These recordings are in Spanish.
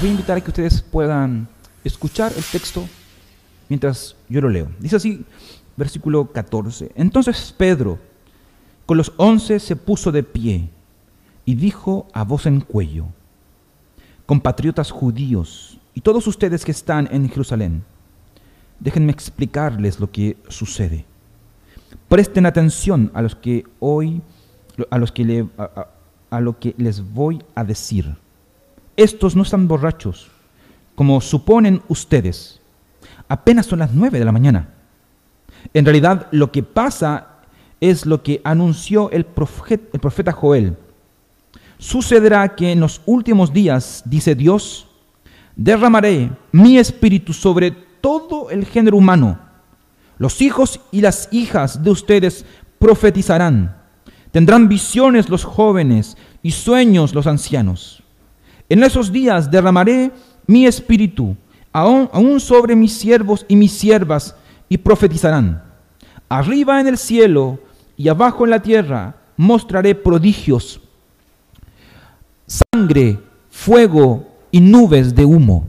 voy a invitar a que ustedes puedan escuchar el texto mientras yo lo leo. Dice así, versículo 14. Entonces Pedro, con los once, se puso de pie y dijo a voz en cuello, compatriotas judíos y todos ustedes que están en Jerusalén, déjenme explicarles lo que sucede. Presten atención a los que hoy, a los que le, a lo que les voy a decir. Estos no están borrachos, como suponen ustedes. Apenas son las nueve de la mañana. En realidad lo que pasa es lo que anunció el profeta, el profeta Joel. Sucederá que en los últimos días, dice Dios, derramaré mi espíritu sobre todo el género humano. Los hijos y las hijas de ustedes profetizarán. Tendrán visiones los jóvenes y sueños los ancianos. En esos días derramaré mi espíritu aún, sobre mis siervos y mis siervas y profetizarán. Arriba en el cielo y abajo en la tierra mostraré prodigios, sangre, fuego y nubes de humo.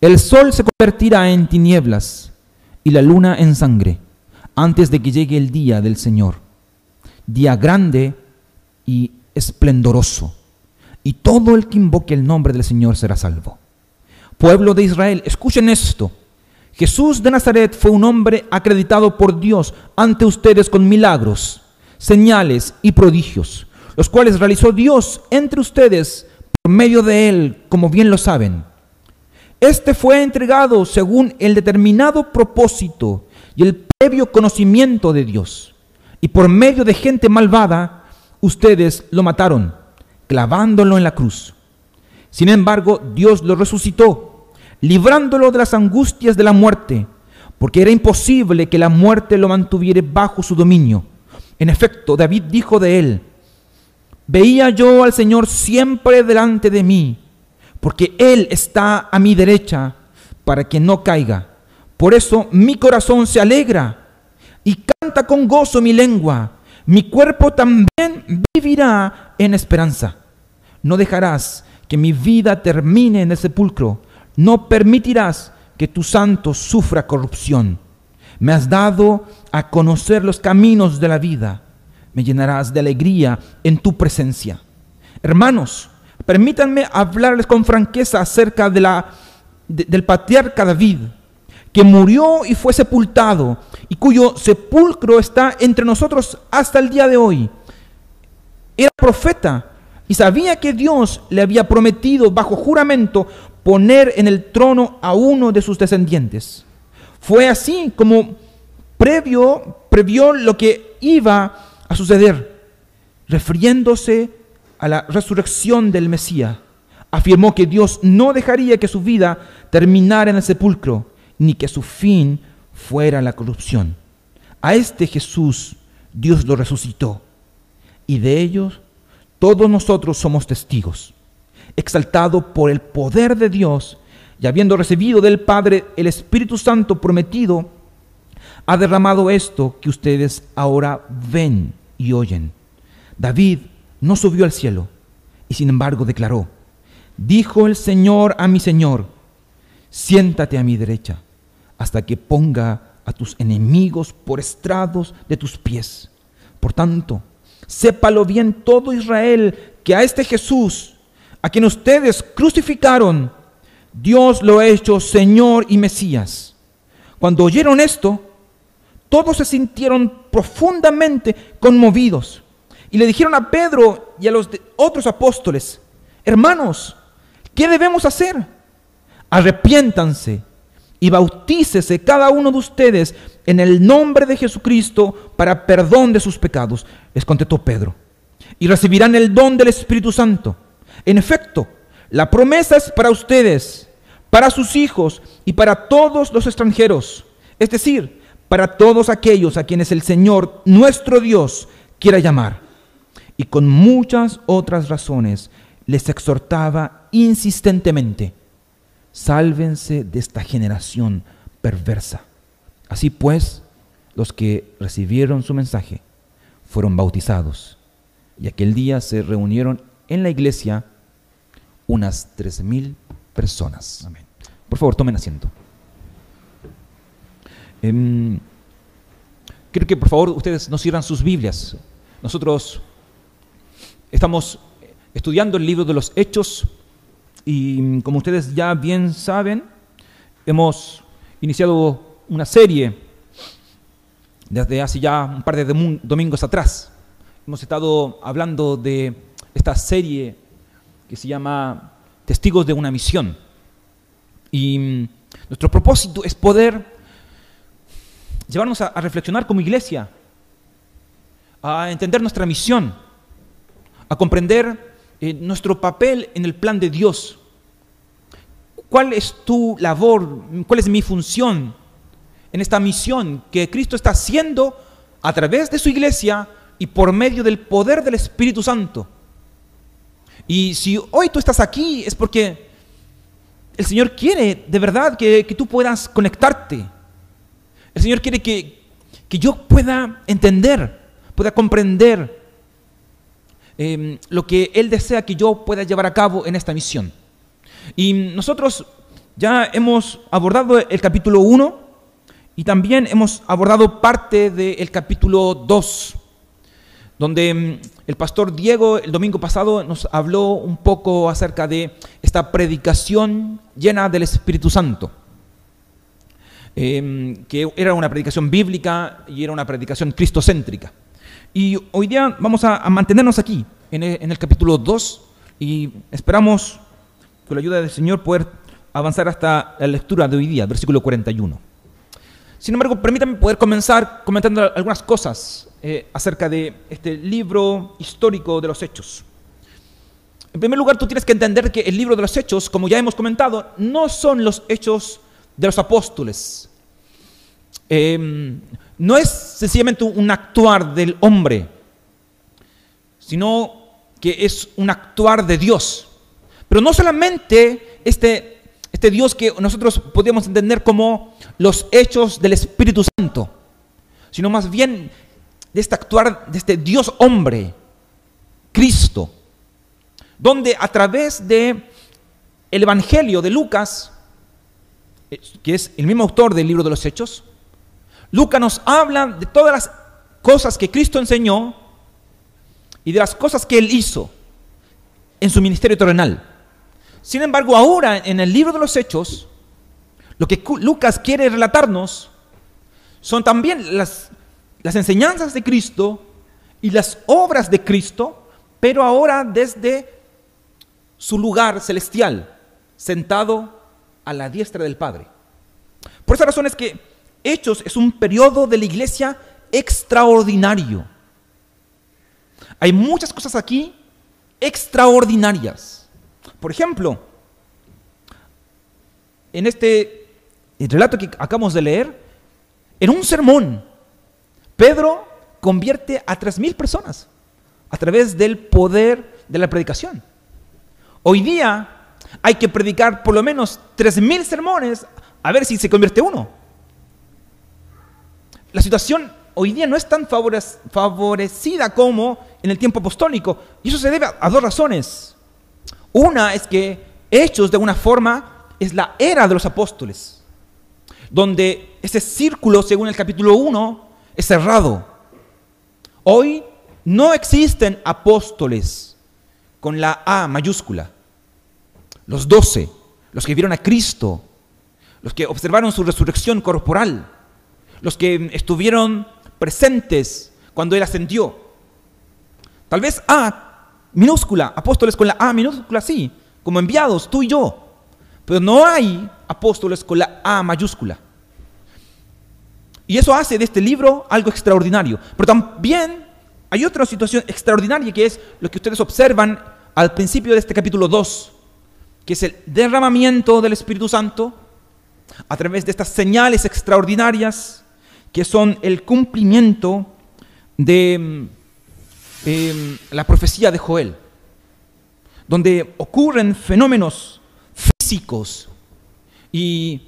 El sol se convertirá en tinieblas y la luna en sangre antes de que llegue el día del Señor, día grande y esplendoroso y todo el que invoque el nombre del Señor será salvo. Pueblo de Israel, escuchen esto. Jesús de Nazaret fue un hombre acreditado por Dios ante ustedes con milagros, señales y prodigios, los cuales realizó Dios entre ustedes por medio de él, como bien lo saben. Este fue entregado según el determinado propósito y el previo conocimiento de Dios. Y por medio de gente malvada, ustedes lo mataron clavándolo en la cruz. Sin embargo, Dios lo resucitó, librándolo de las angustias de la muerte, porque era imposible que la muerte lo mantuviera bajo su dominio. En efecto, David dijo de él, veía yo al Señor siempre delante de mí, porque Él está a mi derecha para que no caiga. Por eso mi corazón se alegra y canta con gozo mi lengua. Mi cuerpo también vivirá en esperanza. No dejarás que mi vida termine en el sepulcro. No permitirás que tu santo sufra corrupción. Me has dado a conocer los caminos de la vida. Me llenarás de alegría en tu presencia. Hermanos, permítanme hablarles con franqueza acerca de la, del patriarca David, que murió y fue sepultado, y cuyo sepulcro está entre nosotros hasta el día de hoy. Era profeta y sabía que Dios le había prometido bajo juramento poner en el trono a uno de sus descendientes. Fue así como previo, previó lo que iba a suceder, refiriéndose a la resurrección del Mesías. Afirmó que Dios no dejaría que su vida terminara en el sepulcro, ni que su fin fuera la corrupción. A este Jesús Dios lo resucitó, y de ellos todos nosotros somos testigos. Exaltado por el poder de Dios y habiendo recibido del Padre el Espíritu Santo prometido, ha derramado esto que ustedes ahora ven y oyen. David no subió al cielo y sin embargo declaró, dijo el Señor a mi Señor, siéntate a mi derecha hasta que ponga a tus enemigos por estrados de tus pies. Por tanto, Sépalo bien todo Israel que a este Jesús, a quien ustedes crucificaron, Dios lo ha hecho Señor y Mesías. Cuando oyeron esto, todos se sintieron profundamente conmovidos y le dijeron a Pedro y a los otros apóstoles, hermanos, ¿qué debemos hacer? Arrepiéntanse y bautícese cada uno de ustedes en el nombre de Jesucristo para perdón de sus pecados, les contestó Pedro. Y recibirán el don del Espíritu Santo. En efecto, la promesa es para ustedes, para sus hijos y para todos los extranjeros, es decir, para todos aquellos a quienes el Señor, nuestro Dios, quiera llamar. Y con muchas otras razones les exhortaba insistentemente sálvense de esta generación perversa. Así pues, los que recibieron su mensaje fueron bautizados y aquel día se reunieron en la iglesia unas tres mil personas. Amén. Por favor, tomen asiento. Em, quiero que por favor ustedes nos cierran sus Biblias. Nosotros estamos estudiando el libro de los Hechos y como ustedes ya bien saben, hemos iniciado una serie desde hace ya un par de domingos atrás. Hemos estado hablando de esta serie que se llama Testigos de una misión. Y mm, nuestro propósito es poder llevarnos a, reflexionar como iglesia, a entender nuestra misión, a comprender eh, nuestro papel en el plan de Dios. ¿Cuál es tu labor? ¿Cuál es mi función en esta misión que Cristo está haciendo a través de su iglesia y por medio del poder del Espíritu Santo? Y si hoy tú estás aquí es porque el Señor quiere de verdad que, tú puedas conectarte. El Señor quiere que, yo pueda entender, pueda comprender em, lo que Él desea que yo pueda llevar a cabo en esta misión. Y nosotros ya hemos abordado el capítulo 1 y también hemos abordado parte del capítulo 2 donde mm, el pastor Diego el domingo pasado nos habló un poco acerca de esta predicación llena del Espíritu Santo, em, que era una predicación bíblica y era una predicación cristocéntrica. Y hoy día vamos a, mantenernos aquí, en el, en el capítulo 2, y esperamos, con la ayuda del Señor, poder avanzar hasta la lectura de hoy día, versículo 41. Sin embargo, permítanme poder comenzar comentando algunas cosas eh, acerca de este libro histórico de los hechos. En primer lugar, tú tienes que entender que el libro de los hechos, como ya hemos comentado, no son los hechos de los apóstoles. Em, no es sencillamente un actuar del hombre, sino que es un actuar de Dios. Pero no solamente este este Dios que nosotros podríamos entender como los hechos del Espíritu Santo, sino más bien de este actuar de este Dios hombre, Cristo, donde a través de el Evangelio de Lucas, que es el mismo autor del libro de los Hechos, Lucas nos habla de todas las cosas que Cristo enseñó y de las cosas que él hizo en su ministerio terrenal. Sin embargo, ahora en el libro de los Hechos, lo que Lucas quiere relatarnos son también las, enseñanzas de Cristo y las obras de Cristo, pero ahora desde su lugar celestial, sentado a la diestra del Padre. Por esa razón es que Hechos es un periodo de la iglesia extraordinario. Hay muchas cosas aquí extraordinarias. Por ejemplo, en este relato que acabamos de leer, en un sermón, Pedro convierte a tres mil personas a través del poder de la predicación. Hoy día hay que predicar por lo menos tres mil sermones a ver si se convierte uno. La situación hoy día no es tan favorecida como en el tiempo apostólico y eso se debe a dos razones. Una es que Hechos de una forma es la era de los apóstoles, donde ese círculo, según el capítulo 1, es cerrado. Hoy no existen apóstoles con la A mayúscula. Los doce, los que vieron a Cristo, los que observaron su resurrección corporal, los que estuvieron presentes cuando Él ascendió. Tal vez A minúscula, apóstoles con la A minúscula, sí, como enviados, tú y yo. Pero no hay apóstoles con la A mayúscula. Y eso hace de este libro algo extraordinario. Pero también hay otra situación extraordinaria que es lo que ustedes observan al principio de este capítulo 2, que es el derramamiento del Espíritu Santo a través de estas señales extraordinarias que son el cumplimiento de Em, la profecía de Joel, donde ocurren fenómenos físicos y,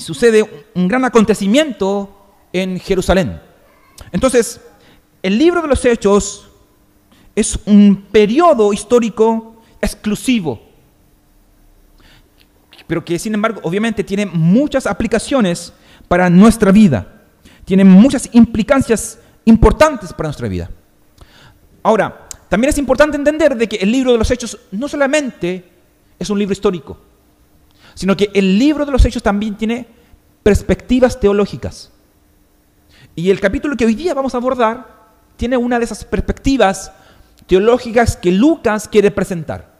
sucede un gran acontecimiento en Jerusalén. Entonces, el libro de los Hechos es un periodo histórico exclusivo. pero que sin embargo obviamente tiene muchas aplicaciones para nuestra vida, tiene muchas implicancias importantes para nuestra vida. Ahora, también es importante entender de que el libro de los Hechos no solamente es un libro histórico, sino que el libro de los Hechos también tiene perspectivas teológicas. Y el capítulo que hoy día vamos a abordar tiene una de esas perspectivas teológicas que Lucas quiere presentar.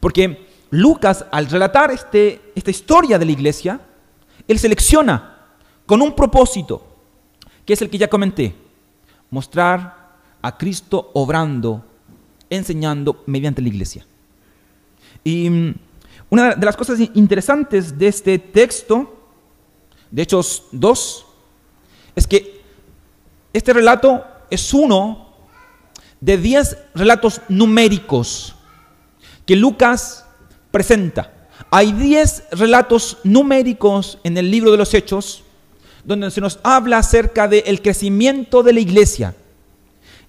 Porque Lucas, al relatar este, esta historia de la iglesia, él selecciona con un propósito, que es el que ya comenté, mostrar a Cristo obrando, enseñando mediante la iglesia. Y mm, una de las cosas interesantes de este texto, de Hechos 2, es que este relato es uno de diez relatos numéricos que Lucas presenta. Hay diez relatos numéricos en el libro de los Hechos donde se nos habla acerca del crecimiento de la iglesia.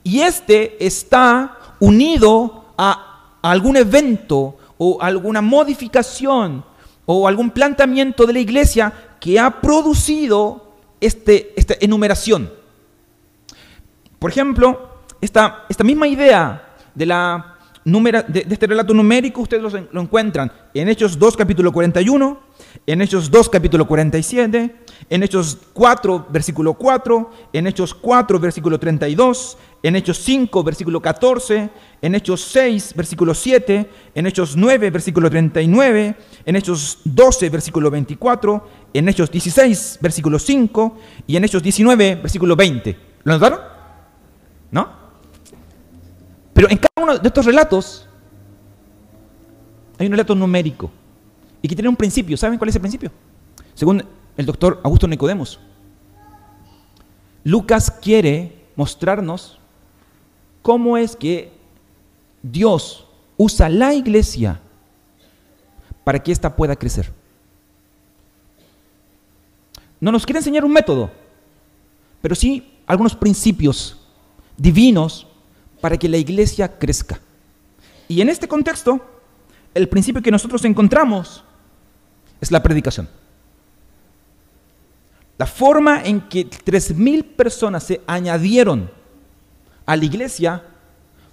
Y este está unido a algún evento o alguna modificación o algún planteamiento de la iglesia que ha producido este, esta enumeración. Por ejemplo, esta, esta misma idea de, la de, este relato numérico ustedes lo, lo, encuentran en Hechos 2 capítulo 41, en Hechos 2 capítulo 47, en Hechos 4 versículo 4, en Hechos 4 versículo 32, en Hechos 5 versículo 14, en Hechos 6 versículo 7, en Hechos 9 versículo 39, en Hechos 12 versículo 24, en Hechos 16 versículo 5 y en Hechos 19 versículo 20. ¿Lo notaron? ¿No? Pero en cada uno de estos relatos hay un relato numérico y que tiene un principio. ¿Saben cuál es el principio? Según el doctor Augusto Nicodemos, Lucas quiere mostrarnos cómo es que Dios usa la iglesia para que ésta pueda crecer. No nos quiere enseñar un método, pero sí algunos principios divinos para que la iglesia crezca. Y en este contexto, el principio que nosotros encontramos es la predicación. La forma en que 3.000 personas se añadieron a la iglesia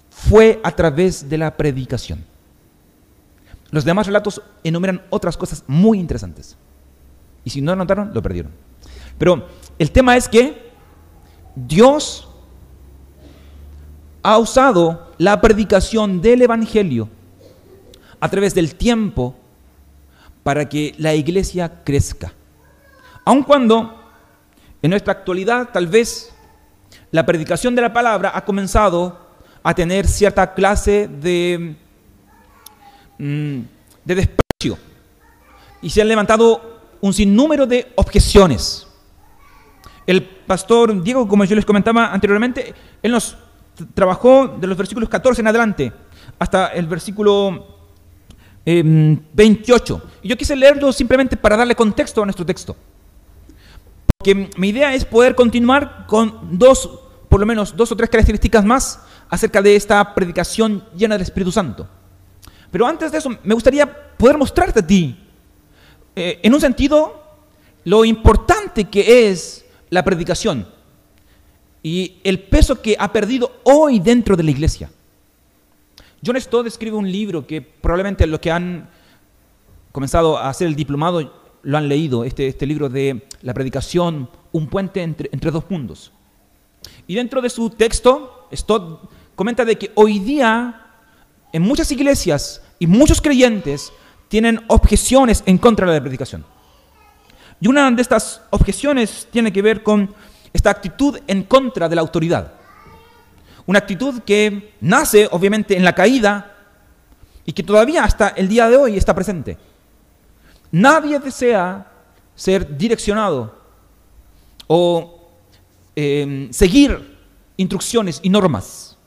fue a través de la predicación. Los demás relatos enumeran otras cosas muy interesantes. Y si no lo notaron, lo perdieron. Pero el tema es que Dios ha usado la predicación del Evangelio a través del tiempo para que la iglesia crezca. Aun cuando en nuestra actualidad tal vez la predicación de la palabra ha comenzado a tener cierta clase de, mm, de desprecio y se han levantado un sinnúmero de objeciones. El pastor Diego, como yo les comentaba anteriormente, él nos trabajó de los versículos 14 en adelante hasta el versículo 28. Em, yo quise leerlo simplemente para darle contexto a nuestro texto. Porque mi idea es poder continuar con dos, por lo menos dos o tres características más acerca de esta predicación llena del Espíritu Santo. Pero antes de eso, me gustaría poder mostrarte a ti, eh, en un sentido, lo importante que es la predicación y el peso que ha perdido hoy dentro de la iglesia. John Stott escribe un libro que probablemente los que han comenzado a hacer el diplomado lo han leído, este, este libro de la predicación, un puente entre, entre dos mundos. Y dentro de su texto, Stott comenta de que hoy día en muchas iglesias y muchos creyentes tienen objeciones en contra de la predicación. Y una de estas objeciones tiene que ver con esta actitud en contra de la autoridad. Una actitud que nace obviamente en la caída y que todavía hasta el día de hoy está presente. Nadie desea ser direccionado o em, seguir instrucciones y normas.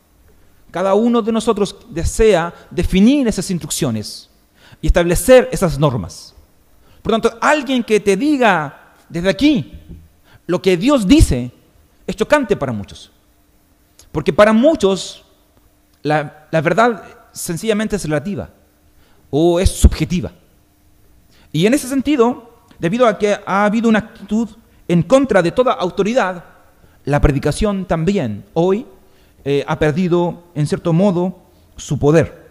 Cada uno de nosotros desea definir esas instrucciones y establecer esas normas. Por tanto, alguien que te diga desde aquí lo que Dios dice es chocante para muchos. Porque para muchos la, verdad sencillamente es relativa o es subjetiva. Y en ese sentido, debido a que ha habido una actitud en contra de toda autoridad, la predicación también hoy eh, ha perdido, en cierto modo, su poder.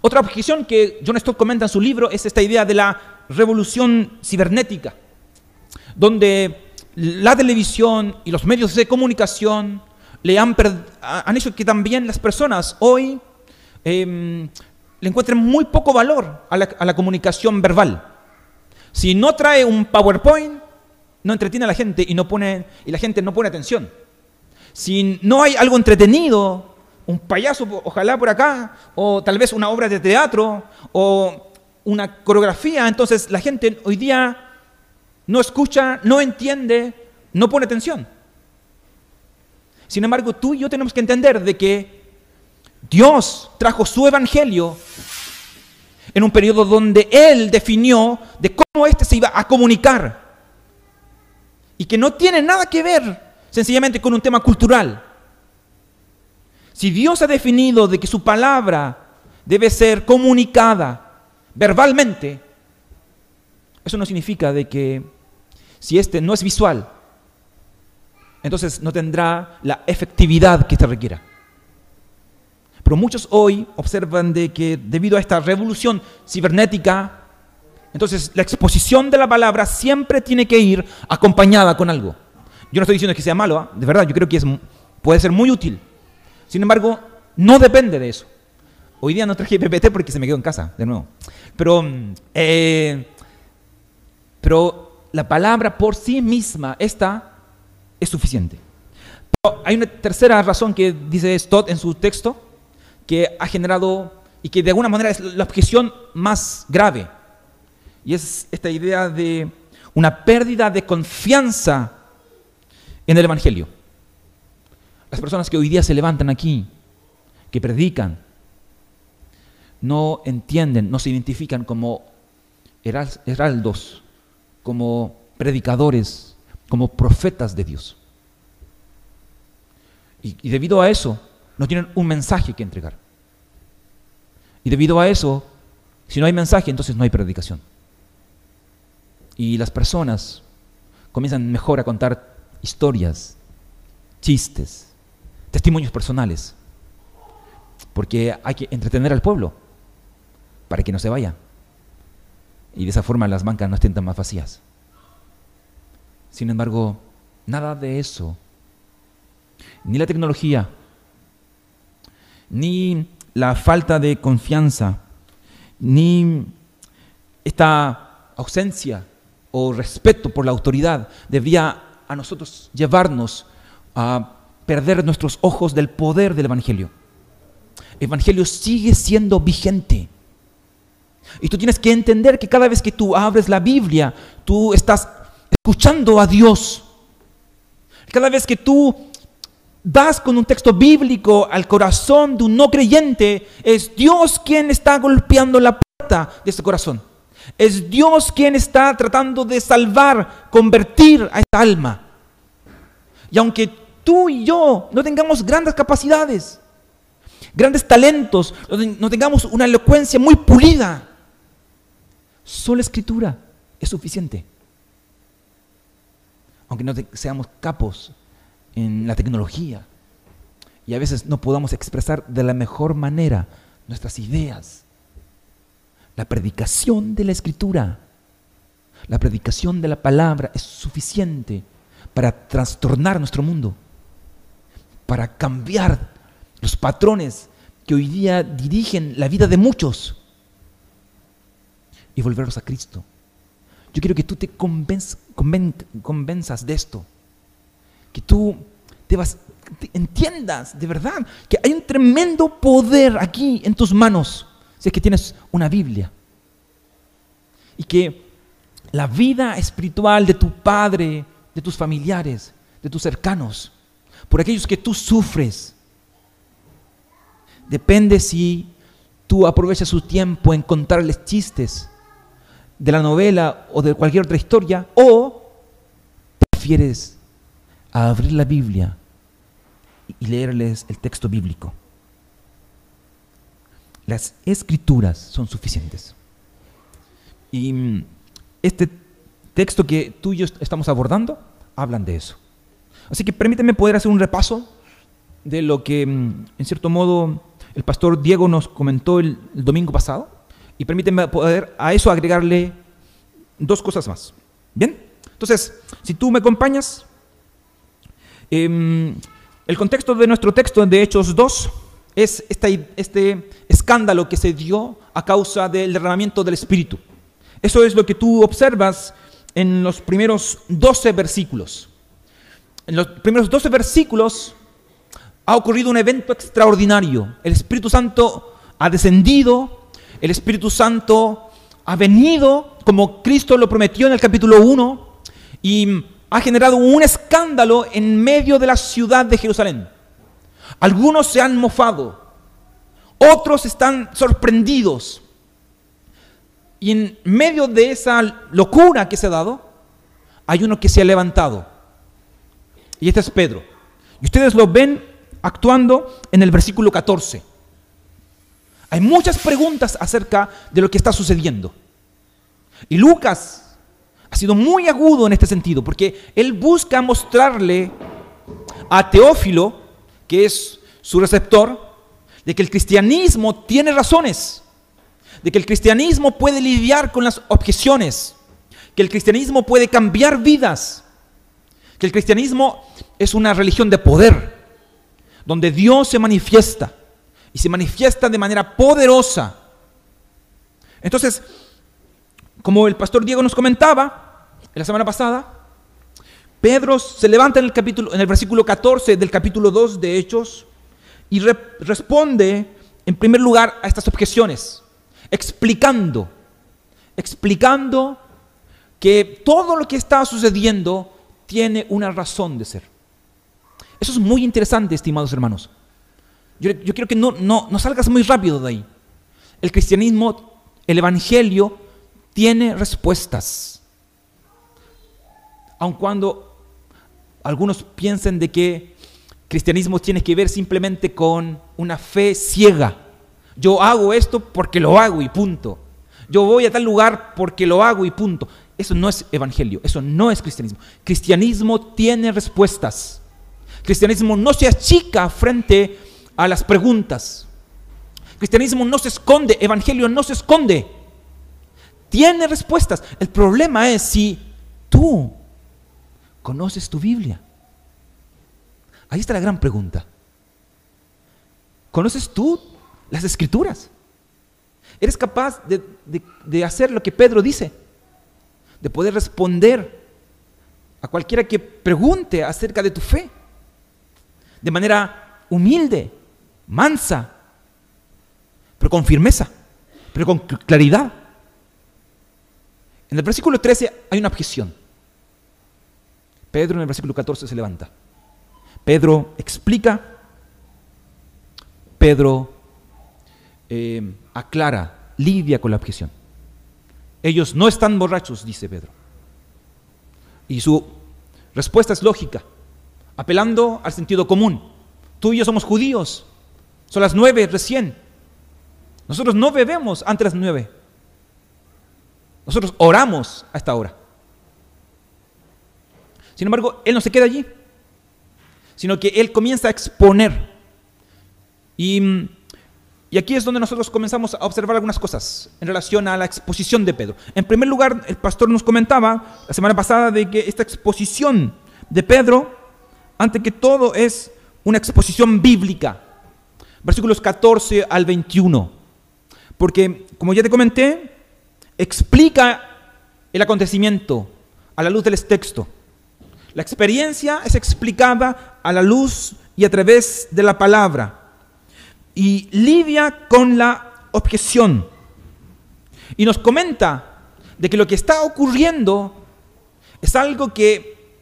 Otra objeción que John Stott comenta en su libro es esta idea de la revolución cibernética, donde la televisión y los medios de comunicación le han, hecho que también las personas hoy em, le encuentren muy poco valor a la, a la comunicación verbal. Si no trae un PowerPoint, no entretiene a la gente y, no pone, y la gente no pone atención. Si no hay algo entretenido, un payaso ojalá por acá, o tal vez una obra de teatro, o una coreografía, entonces la gente hoy día no escucha, no entiende, no pone atención. Sin embargo, tú y yo tenemos que entender de que Dios trajo su evangelio en un periodo donde Él definió de cómo éste se iba a comunicar y que no tiene nada que ver sencillamente con un tema cultural. Si Dios ha definido de que su palabra debe ser comunicada verbalmente, eso no significa de que si este no es visual, entonces no tendrá la efectividad que se requiera. Pero muchos hoy observan de que debido a esta revolución cibernética, entonces, la exposición de la palabra siempre tiene que ir acompañada con algo. Yo no estoy diciendo que sea malo, ¿ah? de verdad, yo creo que es, puede ser muy útil. Sin embargo, no depende de eso. Hoy día no traje PPT porque se me quedó en casa, de nuevo. Pero, eh, pero la palabra por sí misma, esta, es suficiente. Pero hay una tercera razón que dice Stott en su texto, que ha generado y que de alguna manera es la objeción más grave y es esta idea de una pérdida de confianza en el Evangelio. Las personas que hoy día se levantan aquí, que predican, no entienden, no se identifican como heraldos, como predicadores, como profetas de Dios. Y, debido a eso, no tienen un mensaje que entregar. Y debido a eso, si no hay mensaje, entonces no hay predicación. Y las personas comienzan mejor a contar historias, chistes, testimonios personales, porque hay que entretener al pueblo para que no se vaya. Y de esa forma las bancas no estén tan más vacías. Sin embargo, nada de eso, ni la tecnología, ni la falta de confianza, ni esta ausencia o respeto por la autoridad debería a nosotros llevarnos a perder nuestros ojos del poder del Evangelio. El Evangelio sigue siendo vigente. Y tú tienes que entender que cada vez que tú abres la Biblia, tú estás escuchando a Dios. Cada vez que tú vas con un texto bíblico al corazón de un no creyente, es Dios quien está golpeando la puerta de ese corazón. Es Dios quien está tratando de salvar, convertir a esta alma. Y aunque tú y yo no tengamos grandes capacidades, grandes talentos, no tengamos una elocuencia muy pulida, solo escritura es suficiente. Aunque no seamos capos en la tecnología y a veces no podamos expresar de la mejor manera nuestras ideas, la predicación de la escritura, la predicación de la palabra es suficiente para trastornar nuestro mundo, para cambiar los patrones que hoy día dirigen la vida de muchos y volverlos a Cristo. Yo quiero que tú te convenzas de esto, que tú te vas, entiendas de verdad que hay un tremendo poder aquí en tus manos si es que tienes una Biblia. Y que la vida espiritual de tu padre, de tus familiares, de tus cercanos, por aquellos que tú sufres, depende si tú aprovechas su tiempo en contarles chistes de la novela o de cualquier otra historia, o prefieres abrir la Biblia y leerles el texto bíblico. Las escrituras son suficientes. Y mm, este texto que tú y yo estamos abordando hablan de eso. Así que permíteme poder hacer un repaso de lo que, mm, en cierto modo, el pastor Diego nos comentó el, domingo pasado. Y permíteme poder a eso agregarle dos cosas más. ¿Bien? Entonces, si tú me acompañas, em, el contexto de nuestro texto de Hechos 2 es este escándalo que se dio a causa del derramamiento del Espíritu. Eso es lo que tú observas en los primeros 12 versículos. En los primeros 12 versículos ha ocurrido un evento extraordinario. El Espíritu Santo ha descendido, el Espíritu Santo ha venido como Cristo lo prometió en el capítulo 1 y ha generado un escándalo en medio de la ciudad de Jerusalén. Algunos se han mofado, otros están sorprendidos. Y en medio de esa locura que se ha dado, hay uno que se ha levantado. Y este es Pedro. Y ustedes lo ven actuando en el versículo 14. Hay muchas preguntas acerca de lo que está sucediendo. Y Lucas ha sido muy agudo en este sentido, porque él busca mostrarle a Teófilo, que es su receptor, de que el cristianismo tiene razones, de que el cristianismo puede lidiar con las objeciones, que el cristianismo puede cambiar vidas, que el cristianismo es una religión de poder, donde Dios se manifiesta y se manifiesta de manera poderosa. Entonces, como el pastor Diego nos comentaba en la semana pasada, Pedro se levanta en el, capítulo, en el versículo 14 del capítulo 2 de Hechos y responde en primer lugar a estas objeciones, explicando, explicando que todo lo que está sucediendo tiene una razón de ser. Eso es muy interesante, estimados hermanos. Yo, quiero que no, no, no salgas muy rápido de ahí. El cristianismo, el evangelio, tiene respuestas. Aun cuando algunos piensen de que cristianismo tiene que ver simplemente con una fe ciega. Yo hago esto porque lo hago y punto. Yo voy a tal lugar porque lo hago y punto. Eso no es evangelio, eso no es cristianismo. Cristianismo tiene respuestas. Cristianismo no se achica frente a las preguntas. Cristianismo no se esconde, evangelio no se esconde. Tiene respuestas. El problema es si tú conoces tu Biblia. Ahí está la gran pregunta. ¿Conoces tú las escrituras? ¿Eres capaz de, de hacer lo que Pedro dice? De poder responder a cualquiera que pregunte acerca de tu fe de manera humilde, mansa, pero con firmeza, pero con claridad. En el versículo 13 hay una objeción. Pedro en el versículo 14 se levanta. Pedro explica, Pedro eh, aclara, lidia con la objeción. Ellos no están borrachos, dice Pedro. Y su respuesta es lógica apelando al sentido común. Tú y yo somos judíos. Son las nueve recién. Nosotros no bebemos antes de las nueve. Nosotros oramos a esta hora. Sin embargo, Él no se queda allí, sino que Él comienza a exponer. Y, y, aquí es donde nosotros comenzamos a observar algunas cosas en relación a la exposición de Pedro. En primer lugar, el pastor nos comentaba la semana pasada de que esta exposición de Pedro ante que todo es una exposición bíblica. Versículos 14 al 21. Porque, como ya te comenté, explica el acontecimiento a la luz del texto. La experiencia es explicada a la luz y a través de la palabra. Y lidia con la objeción. Y nos comenta de que lo que está ocurriendo es algo que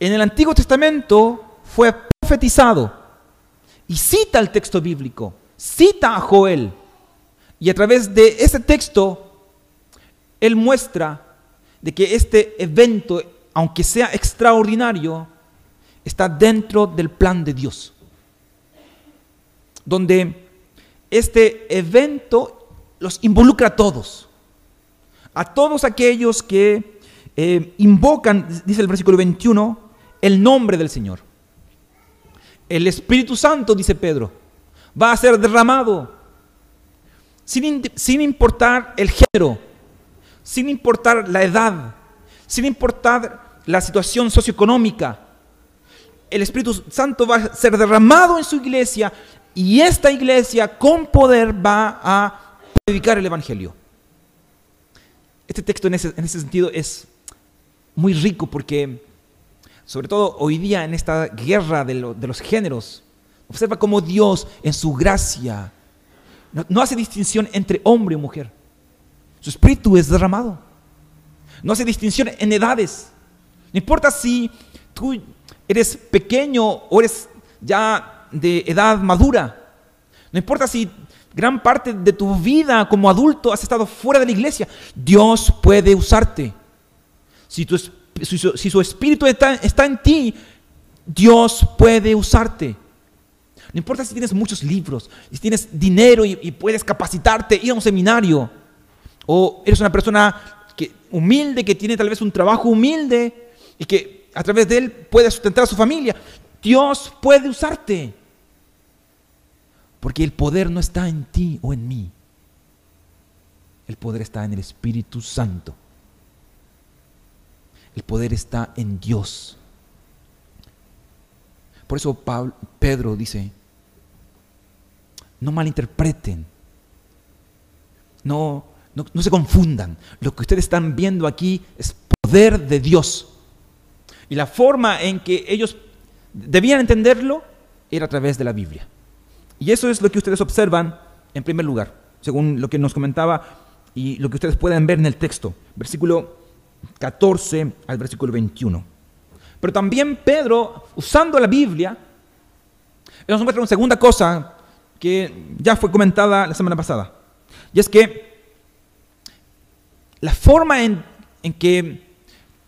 en el Antiguo Testamento fue profetizado y cita el texto bíblico, cita a Joel. Y a través de ese texto, él muestra de que este evento, aunque sea extraordinario, está dentro del plan de Dios. Donde este evento los involucra a todos. a todos aquellos que eh, invocan, dice el versículo 21, el nombre del Señor. El Espíritu Santo, dice Pedro, va a ser derramado sin, sin importar el género, sin importar la edad, sin importar la situación socioeconómica. El Espíritu Santo va a ser derramado en su iglesia y esta iglesia con poder va a predicar el Evangelio. Este texto en ese, sentido es muy rico porque, sobre todo hoy día en esta guerra de, los géneros, observa cómo Dios en su gracia no, hace distinción entre hombre y mujer. Su espíritu es derramado. No hace distinción en edades. No importa si tú eres pequeño o eres ya de edad madura. No importa si gran parte de tu vida como adulto has estado fuera de la iglesia. Dios puede usarte. Si, si, su espíritu está, está en ti, Dios puede usarte. No importa si tienes muchos libros, si tienes dinero y, puedes capacitarte, ir a un seminario, o eres una persona que, humilde, que tiene tal vez un trabajo humilde y que a través de él puede sustentar a su familia. Dios puede usarte. Porque el poder no está en ti o en mí. El poder está en el Espíritu Santo. El poder está en Dios. Por eso Pedro dice, no malinterpreten, no, no, no se confundan. Lo que ustedes están viendo aquí es poder de Dios. Y la forma en que ellos debían entenderlo era a través de la Biblia. Y eso es lo que ustedes observan en primer lugar, según lo que nos comentaba y lo que ustedes pueden ver en el texto, versículo 14 al versículo 21. Pero también Pedro, usando la Biblia, nos muestra una segunda cosa que ya fue comentada la semana pasada. Y es que la forma en, en que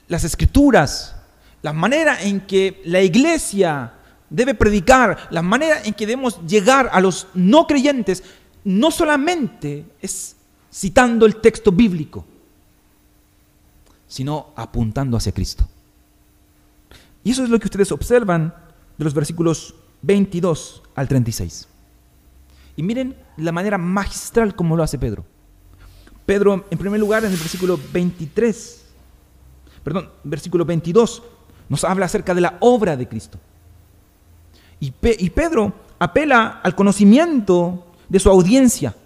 las escrituras, la manera en que la iglesia debe predicar, la manera en que debemos llegar a los no creyentes, no solamente es citando el texto bíblico, sino apuntando hacia Cristo. Y eso es lo que ustedes observan de los versículos 22 al 36. Y miren la manera magistral como lo hace Pedro. Pedro, en primer lugar, en el versículo 23, perdón, versículo 22, nos habla acerca de la obra de Cristo. Y, Pedro apela al conocimiento de su audiencia.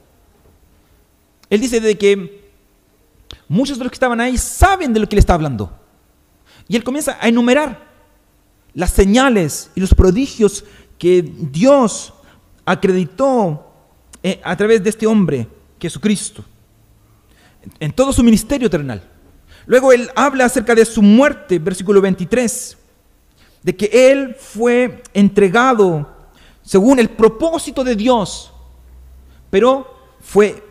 Él dice de que muchos de los que estaban ahí saben de lo que le está hablando. Y él comienza a enumerar las señales y los prodigios que Dios acreditó eh, a través de este hombre, Jesucristo, en todo su ministerio terrenal. Luego él habla acerca de su muerte, versículo 23 de que Él fue entregado según el propósito de Dios, pero fue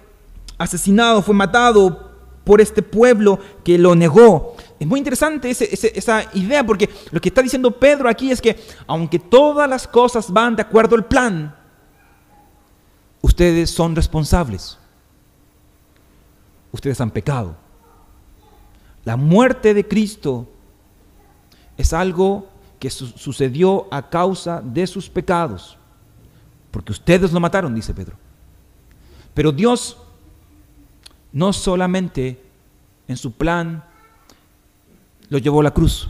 asesinado, fue matado por este pueblo que lo negó. Es muy interesante esa idea porque lo que está diciendo Pedro aquí es que aunque todas las cosas van de acuerdo al plan, ustedes son responsables. Ustedes han pecado. La muerte de Cristo es algo que sucedió a causa de sus pecados. Porque ustedes lo mataron, dice Pedro. Pero Dios no solamente en su plan lo llevó a la cruz,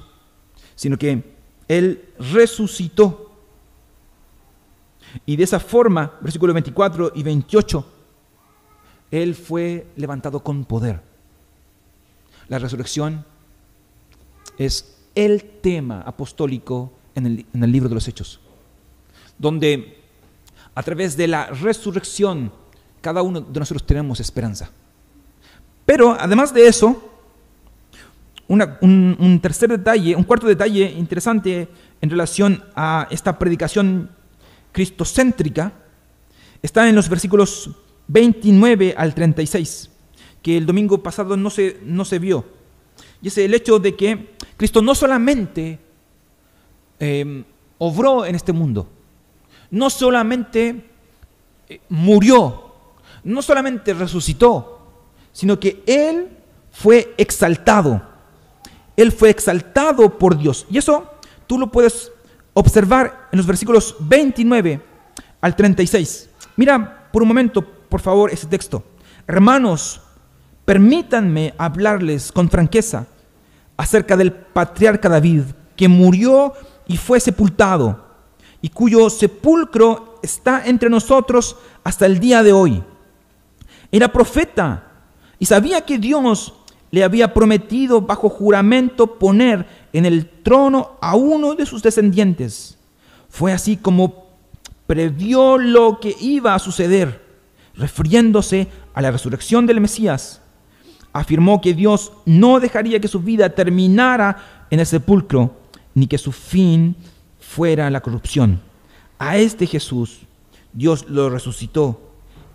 sino que Él resucitó. Y de esa forma, versículos 24 y 28, Él fue levantado con poder. La resurrección es el tema apostólico en el, libro de los Hechos, donde a través de la resurrección cada uno de nosotros tenemos esperanza. Pero además de eso, un, tercer detalle, un cuarto detalle interesante en relación a esta predicación cristocéntrica está en los versículos 29 al 36, que el domingo pasado no se, no se vio. Y es el hecho de que Cristo no solamente em, obró en este mundo, no solamente eh, murió, no solamente resucitó, sino que Él fue exaltado. Él fue exaltado por Dios. Y eso tú lo puedes observar en los versículos 29 al 36. Mira por un momento, por favor, ese texto. Hermanos, permítanme hablarles con franqueza acerca del patriarca David, que murió y fue sepultado, y cuyo sepulcro está entre nosotros hasta el día de hoy. Era profeta y sabía que Dios le había prometido bajo juramento poner en el trono a uno de sus descendientes. Fue así como previó lo que iba a suceder, refiriéndose a la resurrección del Mesías. Afirmó que Dios no dejaría que su vida terminara en el sepulcro, ni que su fin fuera la corrupción. A este Jesús Dios lo resucitó,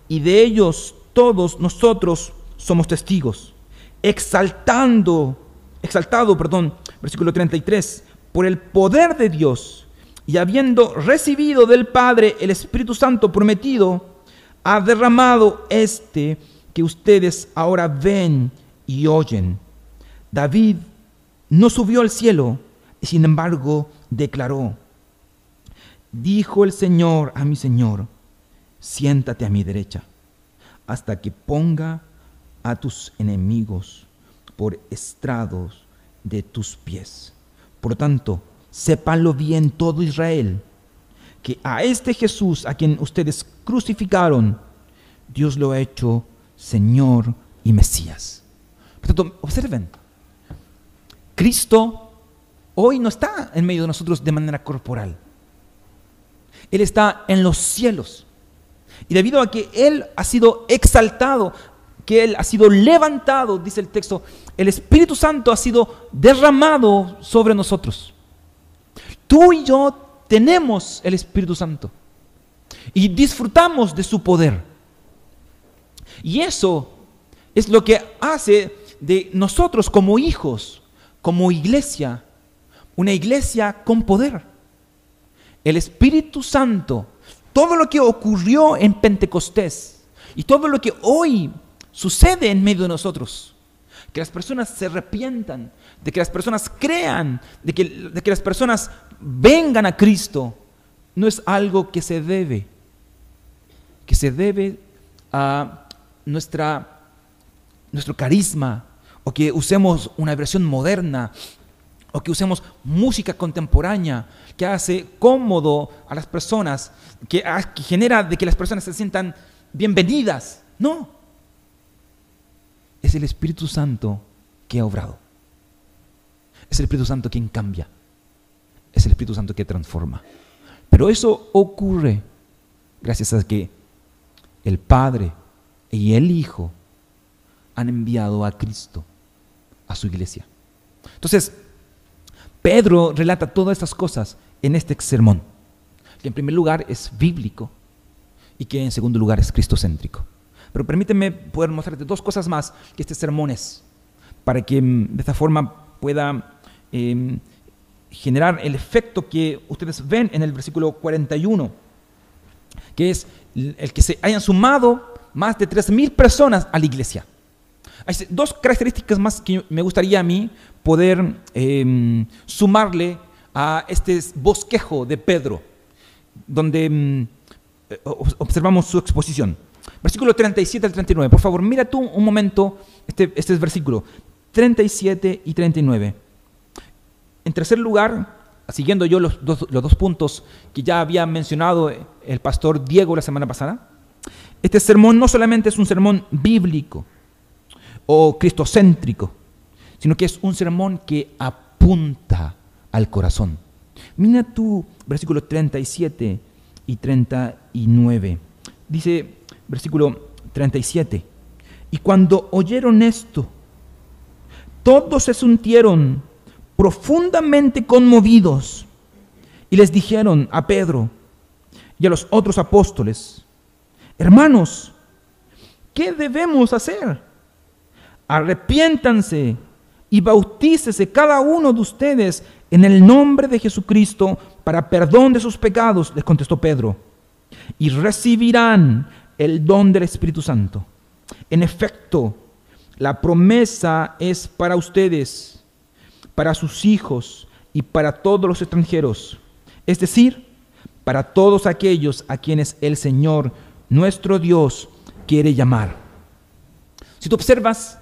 y de ellos todos nosotros somos testigos exaltando, exaltado, perdón, versículo 33, por el poder de Dios y habiendo recibido del Padre el Espíritu Santo prometido, ha derramado este que ustedes ahora ven y oyen. David no subió al cielo, y sin embargo declaró, dijo el Señor a mi Señor, siéntate a mi derecha, hasta que ponga a tus enemigos por estrados de tus pies. Por tanto, sépanlo bien todo Israel, que a este Jesús a quien ustedes crucificaron, Dios lo ha hecho Señor y Mesías. Por tanto, observen, Cristo hoy no está en medio de nosotros de manera corporal. Él está en los cielos. Y debido a que Él ha sido exaltado, que Él ha sido levantado, dice el texto, el Espíritu Santo ha sido derramado sobre nosotros. Tú y yo tenemos el Espíritu Santo y disfrutamos de su poder. Y eso es lo que hace de nosotros como hijos, como iglesia, una iglesia con poder. El Espíritu Santo, todo lo que ocurrió en Pentecostés y todo lo que hoy sucede en medio de nosotros. Que las personas se arrepientan, de que las personas crean, de que, de que las personas vengan a Cristo, no es algo que se debe, que se debe a nuestra, nuestro carisma, o que usemos una versión moderna, o que usemos música contemporánea que hace cómodo a las personas, que, que genera de que las personas se sientan bienvenidas. No, es el Espíritu Santo que ha obrado. Es el Espíritu Santo quien cambia. Es el Espíritu Santo que transforma. Pero eso ocurre gracias a que el Padre y el Hijo han enviado a Cristo a su iglesia. Entonces, Pedro relata todas estas cosas en este sermón, que en primer lugar es bíblico y que en segundo lugar es cristocéntrico. Pero permíteme poder mostrarte dos cosas más que este sermón es, para que mm, de esta forma pueda em, generar el efecto que ustedes ven en el versículo 41, que es el que se hayan sumado más de 3.000 personas a la iglesia. Hay dos características más que me gustaría a mí poder em, sumarle a este bosquejo de Pedro, donde mm, eh, observamos su exposición. Versículo 37 al 39. Por favor, mira tú un momento este, este es versículo 37 y 39. En tercer lugar, siguiendo yo los dos, los dos puntos que ya había mencionado el pastor Diego la semana pasada, este sermón no solamente es un sermón bíblico o cristocéntrico, sino que es un sermón que apunta al corazón. Mira tú versículos 37 y 39. Dice, versículo 37. Y cuando oyeron esto, todos se sintieron profundamente conmovidos y les dijeron a Pedro y a los otros apóstoles, hermanos, ¿qué debemos hacer? Arrepiéntanse y bautícese cada uno de ustedes en el nombre de Jesucristo para perdón de sus pecados, les contestó Pedro, y recibirán el don del Espíritu Santo. En efecto, La promesa es para ustedes, para sus hijos y para todos los extranjeros, es decir, para todos aquellos a quienes el Señor, nuestro Dios, quiere llamar. Si tú observas,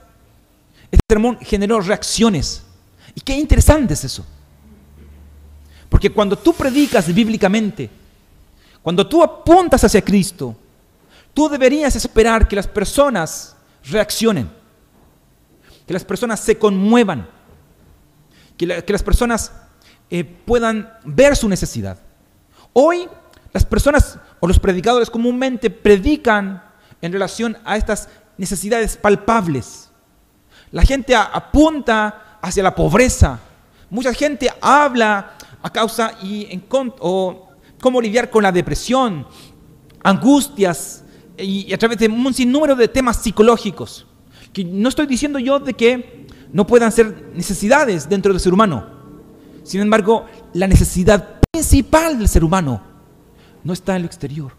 este sermón generó reacciones. Y qué interesante es eso. Porque cuando tú predicas bíblicamente, cuando tú apuntas hacia Cristo, tú deberías esperar que las personas reaccionen, que las personas se conmuevan, que, las personas eh, puedan ver su necesidad. Hoy las personas o los predicadores comúnmente predican en relación a estas necesidades palpables. La gente apunta hacia la pobreza. Mucha gente habla a causa y en cómo lidiar con la depresión, angustias y, a través de un sinnúmero de temas psicológicos. Que no estoy diciendo yo de que no puedan ser necesidades dentro del ser humano. Sin embargo, la necesidad principal del ser humano no está en lo exterior,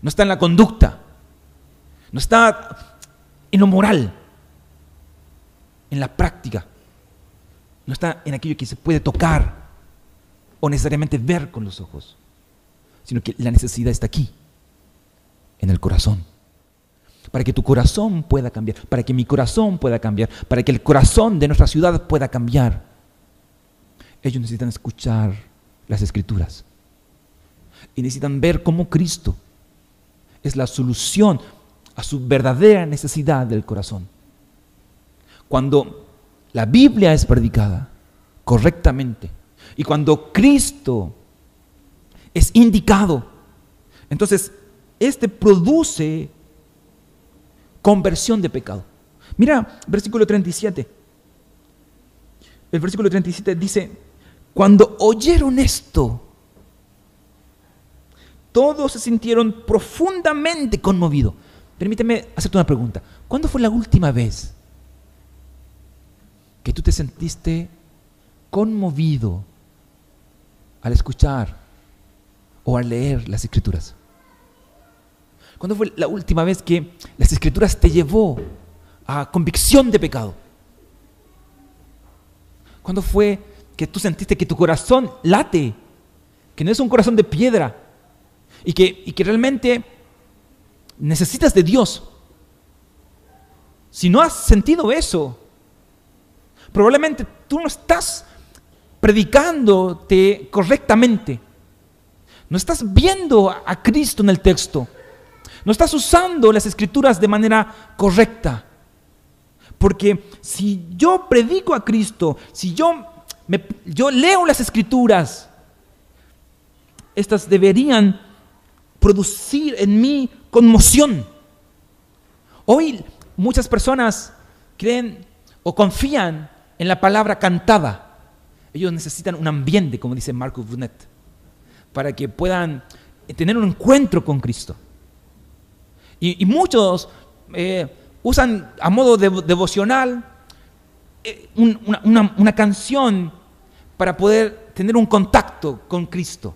no está en la conducta, no está en lo moral, en la práctica, no está en aquello que se puede tocar o necesariamente ver con los ojos, sino que la necesidad está aquí, en el corazón. Para que tu corazón pueda cambiar, para que mi corazón pueda cambiar, para que el corazón de nuestra ciudad pueda cambiar. Ellos necesitan escuchar las escrituras y necesitan ver cómo Cristo es la solución a su verdadera necesidad del corazón. Cuando la Biblia es predicada correctamente y cuando Cristo es indicado, entonces este produce conversión de pecado. Mira, versículo 37. El versículo 37 dice, cuando oyeron esto, todos se sintieron profundamente conmovidos. Permíteme hacerte una pregunta. ¿Cuándo fue la última vez que tú te sentiste conmovido al escuchar o al leer las escrituras? ¿Cuándo fue la última vez que las escrituras te llevó a convicción de pecado? ¿Cuándo fue que tú sentiste que tu corazón late? Que no es un corazón de piedra y que, y que realmente necesitas de Dios. Si no has sentido eso, probablemente tú no estás predicándote correctamente. No estás viendo a Cristo en el texto. No estás usando las escrituras de manera correcta. Porque si yo predico a Cristo, si yo, me, yo leo las escrituras, estas deberían producir en mí conmoción. Hoy muchas personas creen o confían en la palabra cantada. Ellos necesitan un ambiente, como dice Marcus Brunet, para que puedan tener un encuentro con Cristo. Y, muchos eh, usan a modo devocional eh, una, canción para poder tener un contacto con Cristo.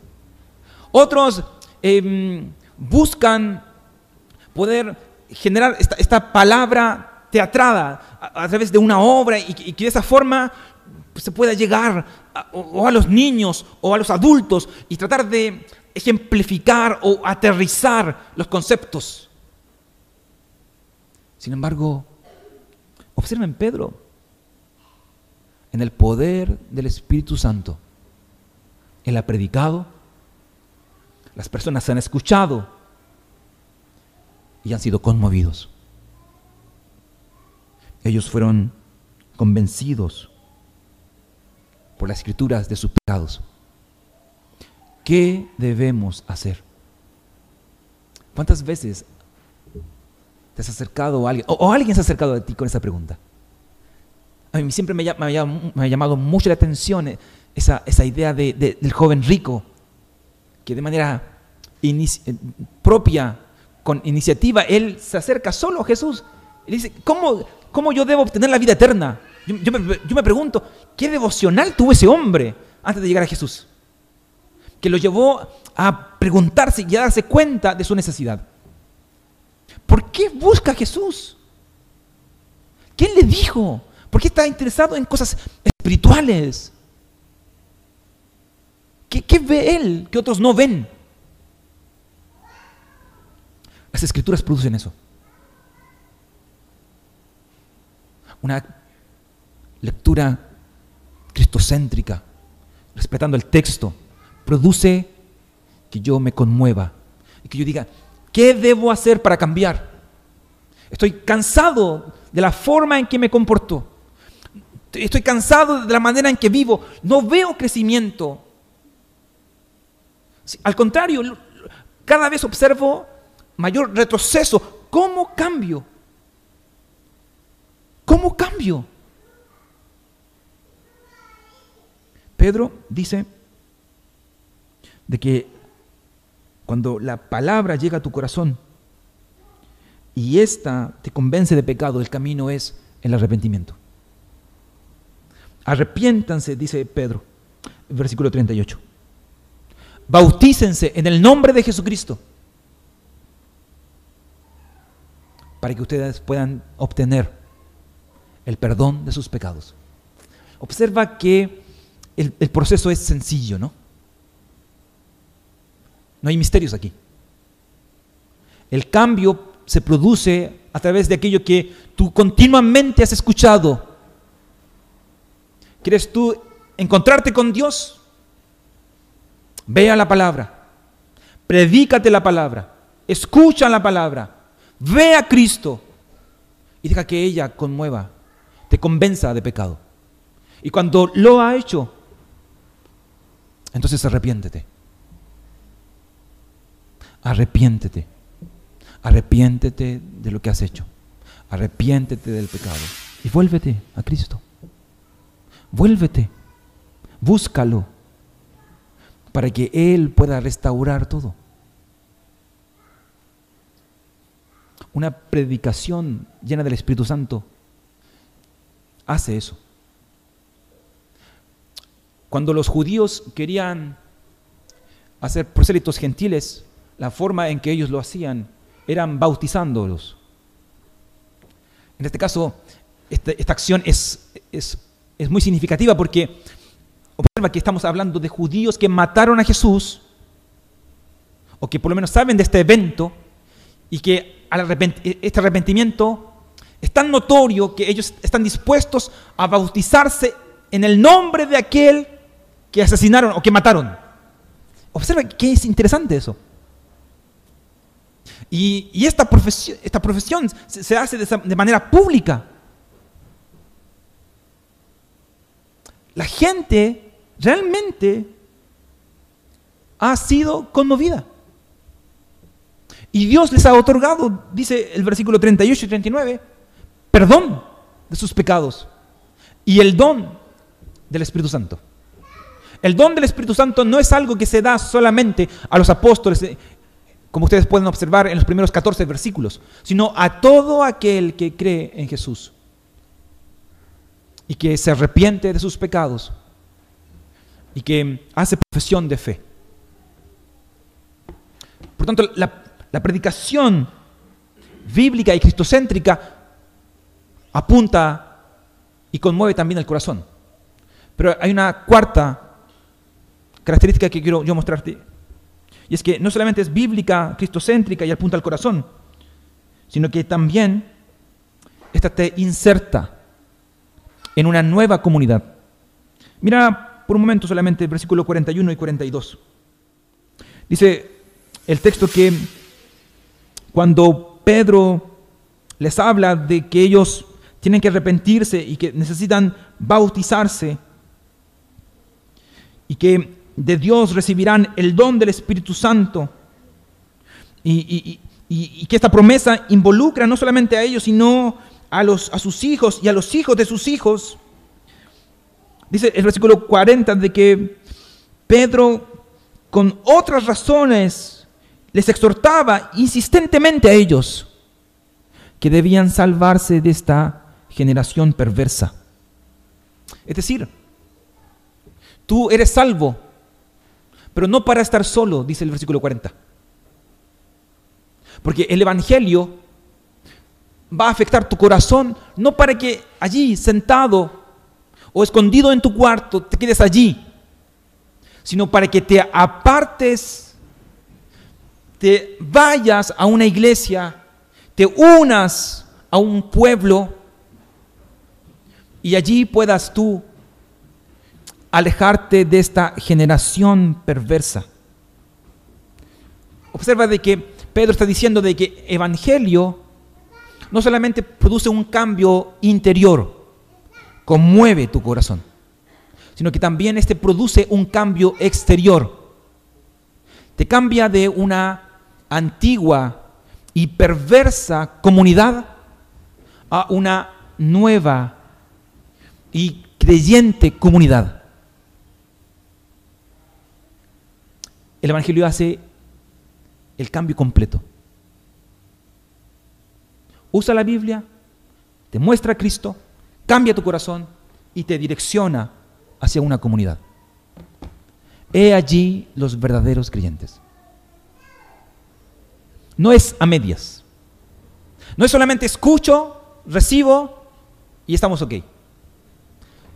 Otros em, buscan poder generar esta, palabra teatrada a, través de una obra y, que de esa forma se pueda llegar o a los niños o a los adultos y tratar de ejemplificar o aterrizar los conceptos. Sin embargo, observen Pedro, en el poder del Espíritu Santo, Él ha predicado, las personas han escuchado y han sido conmovidos. Ellos fueron convencidos por las escrituras de sus pecados. ¿Qué debemos hacer? ¿Cuántas veces ¿Te has acercado a alguien? O, alguien se ha acercado a ti con esa pregunta. A mí siempre me, ha llamado mucho la atención eh, esa, idea del joven rico, que de manera eh, propia, con iniciativa, él se acerca solo a Jesús. Y dice, ¿cómo, ¿cómo yo debo obtener la vida eterna? Me, yo me pregunto, ¿qué devocional tuvo ese hombre antes de llegar a Jesús? Que lo llevó a preguntarse y a darse cuenta de su necesidad. ¿Por qué busca a Jesús? ¿Quién le dijo? ¿Por qué está interesado en cosas espirituales? ¿Qué, qué ve él que otros no ven? Las escrituras producen eso. Una lectura cristocéntrica, respetando el texto, produce que yo me conmueva y que yo diga, ¿qué debo hacer para cambiar? Estoy cansado de la forma en que me comporto. Estoy cansado de la manera en que vivo. No veo crecimiento. Al contrario, cada vez observo mayor retroceso. ¿Cómo cambio? ¿Cómo cambio? Pedro dice de que cuando la palabra llega a tu corazón y ésta te convence de pecado, el camino es el arrepentimiento. Arrepiéntanse, dice Pedro, versículo 38. Bautícense en el nombre de Jesucristo para que ustedes puedan obtener el perdón de sus pecados. Observa que el, proceso es sencillo, ¿no? No hay misterios aquí. El cambio se produce a través de aquello que tú continuamente has escuchado. ¿Quieres tú encontrarte con Dios? Ve a la palabra, predícate la palabra, escucha la palabra, ve a Cristo y deja que ella conmueva, te convenza de pecado. Y cuando lo ha hecho, entonces arrepiéntete. Arrepiéntete. Arrepiéntete de lo que has hecho. Arrepiéntete del pecado. Y vuélvete a Cristo. Vuélvete. Búscalo. Para que Él pueda restaurar todo. Una predicación llena del Espíritu Santo hace eso. Cuando los judíos querían hacer prosélitos gentiles, la forma en que ellos lo hacían eran bautizándolos. En este caso, esta, acción es, es, es muy significativa porque observa que estamos hablando de judíos que mataron a Jesús, o que por lo menos saben de este evento, y que este arrepentimiento es tan notorio que ellos están dispuestos a bautizarse en el nombre de aquel que asesinaron o que mataron. Observa que es interesante eso. Y, esta, profesión, esta profesión se, hace de, manera pública. La gente realmente ha sido conmovida. Y Dios les ha otorgado, dice el versículo 38 y 39, perdón de sus pecados y el don del Espíritu Santo. El don del Espíritu Santo no es algo que se da solamente a los apóstoles, eh, como ustedes pueden observar en los primeros 14 versículos, sino a todo aquel que cree en Jesús y que se arrepiente de sus pecados y que hace profesión de fe. Por tanto, la, predicación bíblica y cristocéntrica apunta y conmueve también el corazón. Pero hay una cuarta característica que quiero yo mostrarte. Y es que no solamente es bíblica, cristocéntrica y apunta al corazón, sino que también esta te inserta en una nueva comunidad. Mira por un momento solamente el versículo 41 y 42. Dice el texto que cuando Pedro les habla de que ellos tienen que arrepentirse y que necesitan bautizarse y que de Dios recibirán el don del Espíritu Santo. Y, que esta promesa involucra no solamente a ellos, sino a, los, a sus hijos y a los hijos de sus hijos. Dice el versículo 40 de que Pedro, con otras razones, les exhortaba insistentemente a ellos que debían salvarse de esta generación perversa. Es decir, tú eres salvo pero no para estar solo, dice el versículo 40. Porque el Evangelio va a afectar tu corazón, no para que allí sentado o escondido en tu cuarto te quedes allí, sino para que te apartes, te vayas a una iglesia, te unas a un pueblo y allí puedas tú alejarte de esta generación perversa. Observa de que Pedro está diciendo de que evangelio no solamente produce un cambio interior, conmueve tu corazón, sino que también este produce un cambio exterior. Te cambia de una antigua y perversa comunidad a una nueva y creyente comunidad. El Evangelio hace el cambio completo. Usa la Biblia, te muestra a Cristo, cambia tu corazón y te direcciona hacia una comunidad. He allí los verdaderos creyentes. No es a medias. No es solamente escucho, recibo y estamos ok.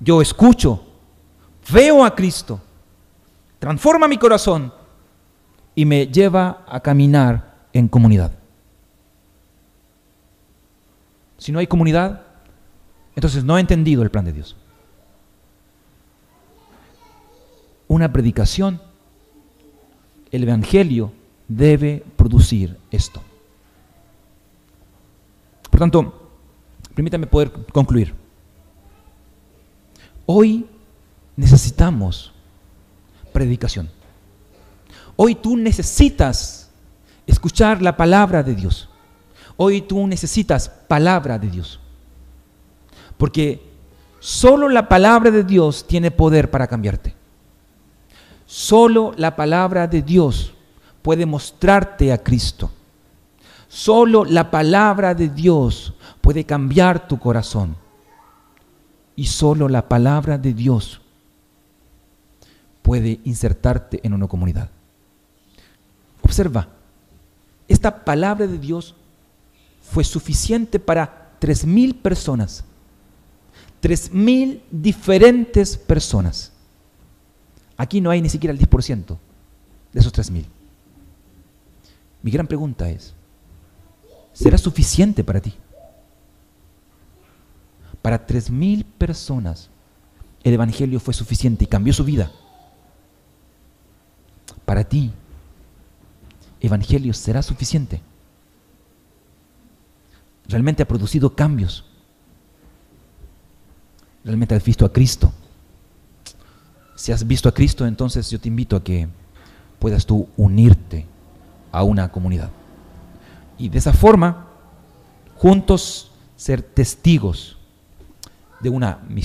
Yo escucho, veo a Cristo, transforma mi corazón y me lleva a caminar en comunidad. Si no hay comunidad, entonces no he entendido el plan de Dios. Una predicación, el Evangelio debe producir esto. Por tanto, permítame poder concluir. Hoy necesitamos predicación. Hoy tú necesitas escuchar la palabra de Dios. Hoy tú necesitas palabra de Dios. Porque solo la palabra de Dios tiene poder para cambiarte. Solo la palabra de Dios puede mostrarte a Cristo. Solo la palabra de Dios puede cambiar tu corazón. Y solo la palabra de Dios puede insertarte en una comunidad. Observa, esta palabra de Dios fue suficiente para tres mil personas. Tres mil diferentes personas. Aquí no hay ni siquiera el 10% de esos tres mil. Mi gran pregunta es, ¿será suficiente para ti? Para tres mil personas el Evangelio fue suficiente y cambió su vida. Para ti Evangelio será suficiente. Realmente ha producido cambios. Realmente has visto a Cristo. Si has visto a Cristo, entonces yo te invito a que puedas tú unirte a una comunidad. Y de esa forma, juntos ser testigos de una misión.